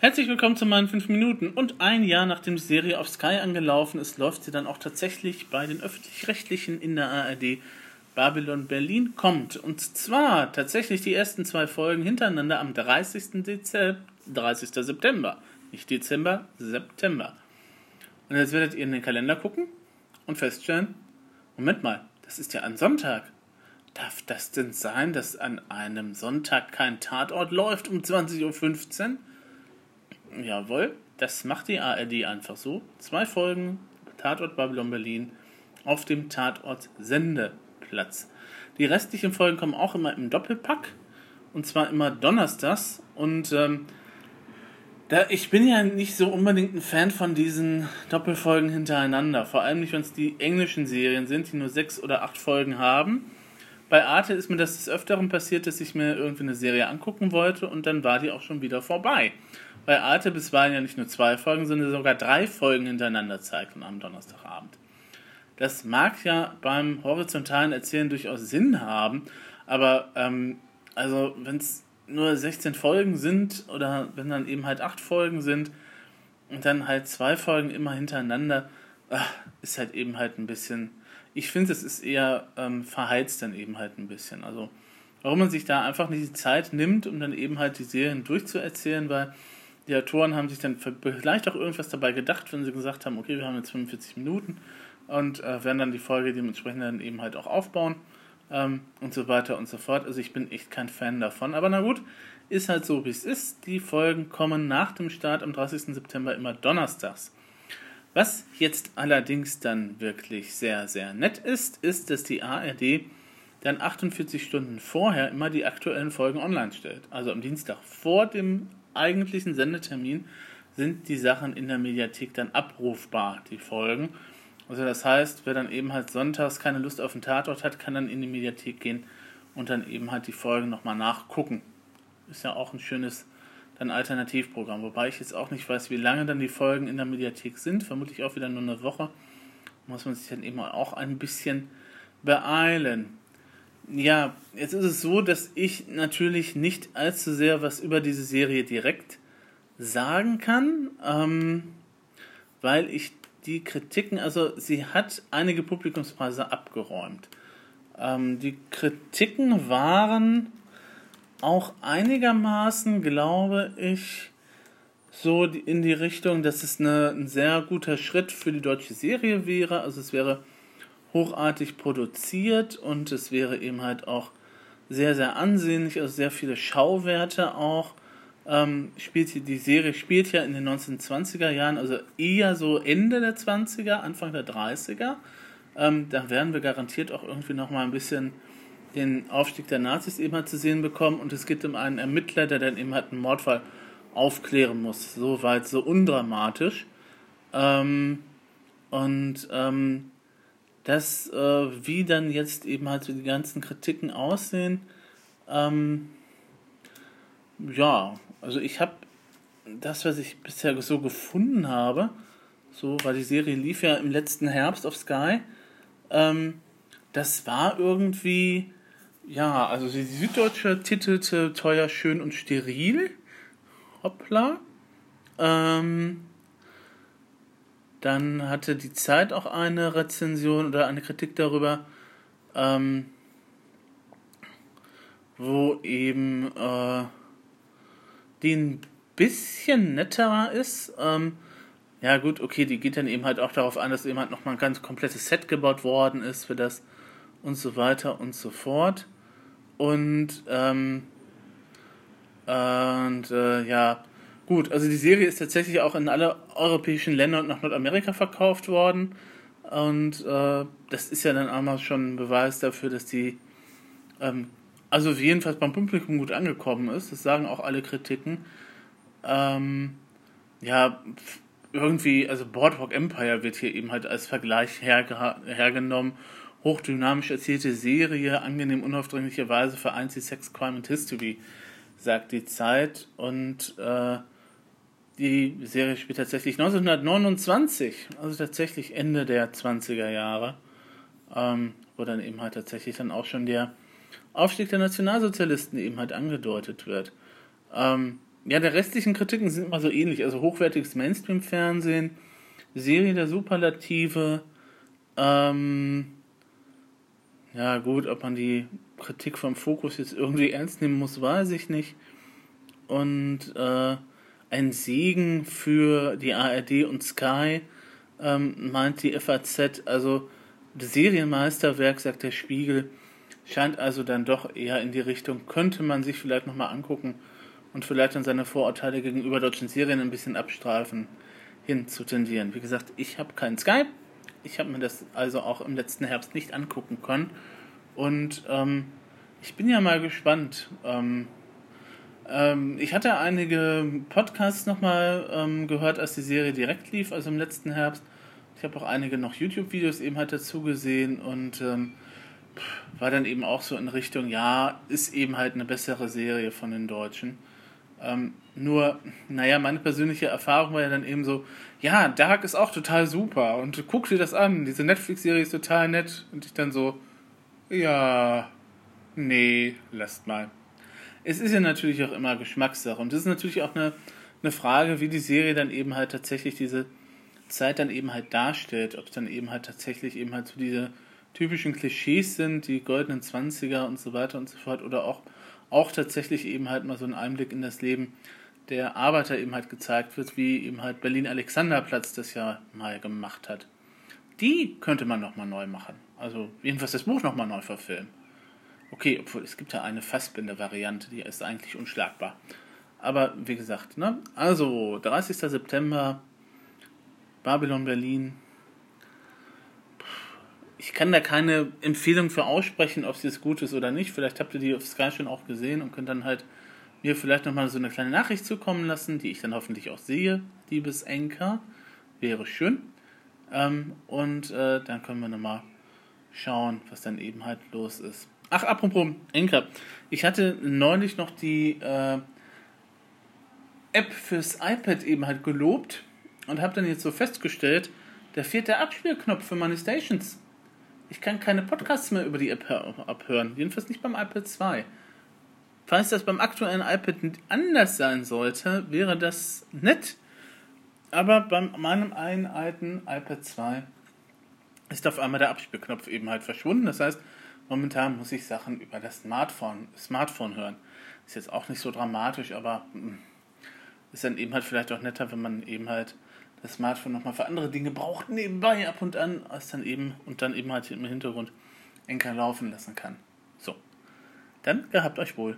Herzlich willkommen zu meinen 5 Minuten. Und ein Jahr nachdem die Serie auf Sky angelaufen ist, läuft sie dann auch tatsächlich bei den Öffentlich-Rechtlichen in der ARD. Babylon Berlin kommt. Und zwar tatsächlich die ersten zwei Folgen hintereinander am 30. Dezember, 30. September. Nicht Dezember, September. Und jetzt werdet ihr in den Kalender gucken und feststellen, Moment mal, das ist ja ein Sonntag. Darf das denn sein, dass an einem Sonntag kein Tatort läuft um 20.15 Uhr? Jawohl, das macht die ARD einfach so. Zwei Folgen Tatort Babylon Berlin auf dem Tatort Sendeplatz. Die restlichen Folgen kommen auch immer im Doppelpack und zwar immer donnerstags und ähm, da, ich bin ja nicht so unbedingt ein Fan von diesen Doppelfolgen hintereinander. Vor allem nicht, wenn es die englischen Serien sind, die nur sechs oder acht Folgen haben. Bei Arte ist mir das des Öfteren passiert, dass ich mir irgendwie eine Serie angucken wollte und dann war die auch schon wieder vorbei. Bei Arte bisweilen ja nicht nur zwei Folgen, sondern sogar drei Folgen hintereinander zeigt am Donnerstagabend. Das mag ja beim horizontalen Erzählen durchaus Sinn haben, aber ähm, also wenn es nur 16 Folgen sind oder wenn dann eben halt 8 Folgen sind und dann halt zwei Folgen immer hintereinander, ach, ist halt eben halt ein bisschen, ich finde, es ist eher ähm, verheizt dann eben halt ein bisschen. Also warum man sich da einfach nicht die Zeit nimmt, um dann eben halt die Serien durchzuerzählen, weil die Autoren haben sich dann vielleicht auch irgendwas dabei gedacht, wenn sie gesagt haben, okay, wir haben jetzt 45 Minuten und äh, werden dann die Folge dementsprechend dann eben halt auch aufbauen ähm, und so weiter und so fort. Also ich bin echt kein Fan davon. Aber na gut, ist halt so, wie es ist. Die Folgen kommen nach dem Start am 30. September immer donnerstags. Was jetzt allerdings dann wirklich sehr, sehr nett ist, ist, dass die ARD dann 48 Stunden vorher immer die aktuellen Folgen online stellt. Also am Dienstag vor dem eigentlichen Sendetermin sind die Sachen in der Mediathek dann abrufbar, die Folgen. Also das heißt, wer dann eben halt sonntags keine Lust auf den Tatort hat, kann dann in die Mediathek gehen und dann eben halt die Folgen nochmal nachgucken. Ist ja auch ein schönes dann Alternativprogramm, wobei ich jetzt auch nicht weiß, wie lange dann die Folgen in der Mediathek sind. Vermutlich auch wieder nur eine Woche. Muss man sich dann eben auch ein bisschen beeilen. Ja, jetzt ist es so, dass ich natürlich nicht allzu sehr was über diese Serie direkt sagen kann, ähm, weil ich die Kritiken, also sie hat einige Publikumspreise abgeräumt. Ähm, die Kritiken waren auch einigermaßen, glaube ich, so in die Richtung, dass es eine, ein sehr guter Schritt für die deutsche Serie wäre. Also es wäre hochartig produziert und es wäre eben halt auch sehr, sehr ansehnlich, also sehr viele Schauwerte auch ähm, spielt die Serie spielt ja in den 1920er Jahren, also eher so Ende der 20er, Anfang der 30er. Ähm, da werden wir garantiert auch irgendwie nochmal ein bisschen den Aufstieg der Nazis eben halt zu sehen bekommen und es geht um einen Ermittler, der dann eben halt einen Mordfall aufklären muss. So weit, so undramatisch. Ähm, und ähm, das, äh, wie dann jetzt eben halt so die ganzen Kritiken aussehen, ähm, ja, also ich habe das, was ich bisher so gefunden habe, so, weil die Serie lief ja im letzten Herbst auf Sky, ähm, das war irgendwie, ja, also die Süddeutsche titelte Teuer, Schön und Steril. Hoppla. Ähm, dann hatte die Zeit auch eine Rezension oder eine Kritik darüber, ähm, wo eben äh, die ein bisschen netterer ist. Ähm, ja, gut, okay, die geht dann eben halt auch darauf an, dass eben halt nochmal ein ganz komplettes Set gebaut worden ist für das und so weiter und so fort. Und, ähm, und äh, ja, gut, also die Serie ist tatsächlich auch in alle europäischen Länder und nach Nordamerika verkauft worden. Und äh, das ist ja dann einmal schon ein Beweis dafür, dass die ähm, also jedenfalls beim Publikum gut angekommen ist. Das sagen auch alle Kritiken. Ähm, ja, irgendwie, also Boardwalk Empire wird hier eben halt als Vergleich herge hergenommen. Hochdynamisch erzählte Serie, angenehm unaufdringlicherweise vereint sie Sex, Crime und History, sagt die Zeit. Und äh, die Serie spielt tatsächlich 1929, also tatsächlich Ende der 20er Jahre, ähm, wo dann eben halt tatsächlich dann auch schon der Aufstieg der Nationalsozialisten eben halt angedeutet wird. Ähm, ja, der restlichen Kritiken sind immer so ähnlich. Also hochwertiges Mainstream-Fernsehen, Serie der Superlative, ähm, ja gut, ob man die Kritik vom Fokus jetzt irgendwie ernst nehmen muss, weiß ich nicht. Und äh, ein Segen für die ARD und Sky, ähm, meint die FAZ. Also das Serienmeisterwerk, sagt der Spiegel, scheint also dann doch eher in die Richtung, könnte man sich vielleicht nochmal angucken und vielleicht dann seine Vorurteile gegenüber deutschen Serien ein bisschen abstrafen, hin zu tendieren. Wie gesagt, ich habe keinen Skype. Ich habe mir das also auch im letzten Herbst nicht angucken können. Und ähm, ich bin ja mal gespannt. Ähm, ähm, ich hatte einige Podcasts nochmal ähm, gehört, als die Serie direkt lief, also im letzten Herbst. Ich habe auch einige noch YouTube-Videos eben halt dazu gesehen und ähm, war dann eben auch so in Richtung, ja, ist eben halt eine bessere Serie von den Deutschen. Ähm, nur, naja, meine persönliche Erfahrung war ja dann eben so, ja, Dark ist auch total super und guck dir das an, diese Netflix-Serie ist total nett und ich dann so, ja, nee, lasst mal. Es ist ja natürlich auch immer Geschmackssache und es ist natürlich auch eine, eine Frage, wie die Serie dann eben halt tatsächlich diese Zeit dann eben halt darstellt, ob es dann eben halt tatsächlich eben halt so diese typischen Klischees sind, die goldenen Zwanziger und so weiter und so fort, oder auch, auch tatsächlich eben halt mal so ein Einblick in das Leben der Arbeiter eben halt gezeigt wird, wie eben halt Berlin-Alexanderplatz das ja mal gemacht hat. Die könnte man nochmal neu machen. Also jedenfalls das Buch nochmal neu verfilmen. Okay, obwohl es gibt ja eine Fassbinder-Variante, die ist eigentlich unschlagbar. Aber wie gesagt, ne? Also 30. September, Babylon Berlin. Ich kann da keine Empfehlung für aussprechen, ob sie es gut ist oder nicht. Vielleicht habt ihr die auf Sky schon auch gesehen und könnt dann halt mir vielleicht nochmal so eine kleine Nachricht zukommen lassen, die ich dann hoffentlich auch sehe, liebes Enker. Wäre schön. Ähm, und äh, dann können wir nochmal schauen, was dann eben halt los ist. Ach, apropos Enker. Ich hatte neulich noch die äh, App fürs iPad eben halt gelobt und habe dann jetzt so festgestellt, da fehlt der Abspielknopf für meine Stations. Ich kann keine Podcasts mehr über die App abhören. Jedenfalls nicht beim iPad 2. Falls das beim aktuellen iPad anders sein sollte, wäre das nett. Aber bei meinem einen alten iPad 2 ist auf einmal der Abspielknopf eben halt verschwunden. Das heißt, momentan muss ich Sachen über das Smartphone, Smartphone hören. Ist jetzt auch nicht so dramatisch, aber hm, ist dann eben halt vielleicht auch netter, wenn man eben halt das Smartphone nochmal für andere Dinge braucht, nebenbei ab und an, als dann eben und dann eben halt im Hintergrund Enker laufen lassen kann. So. Dann gehabt euch wohl.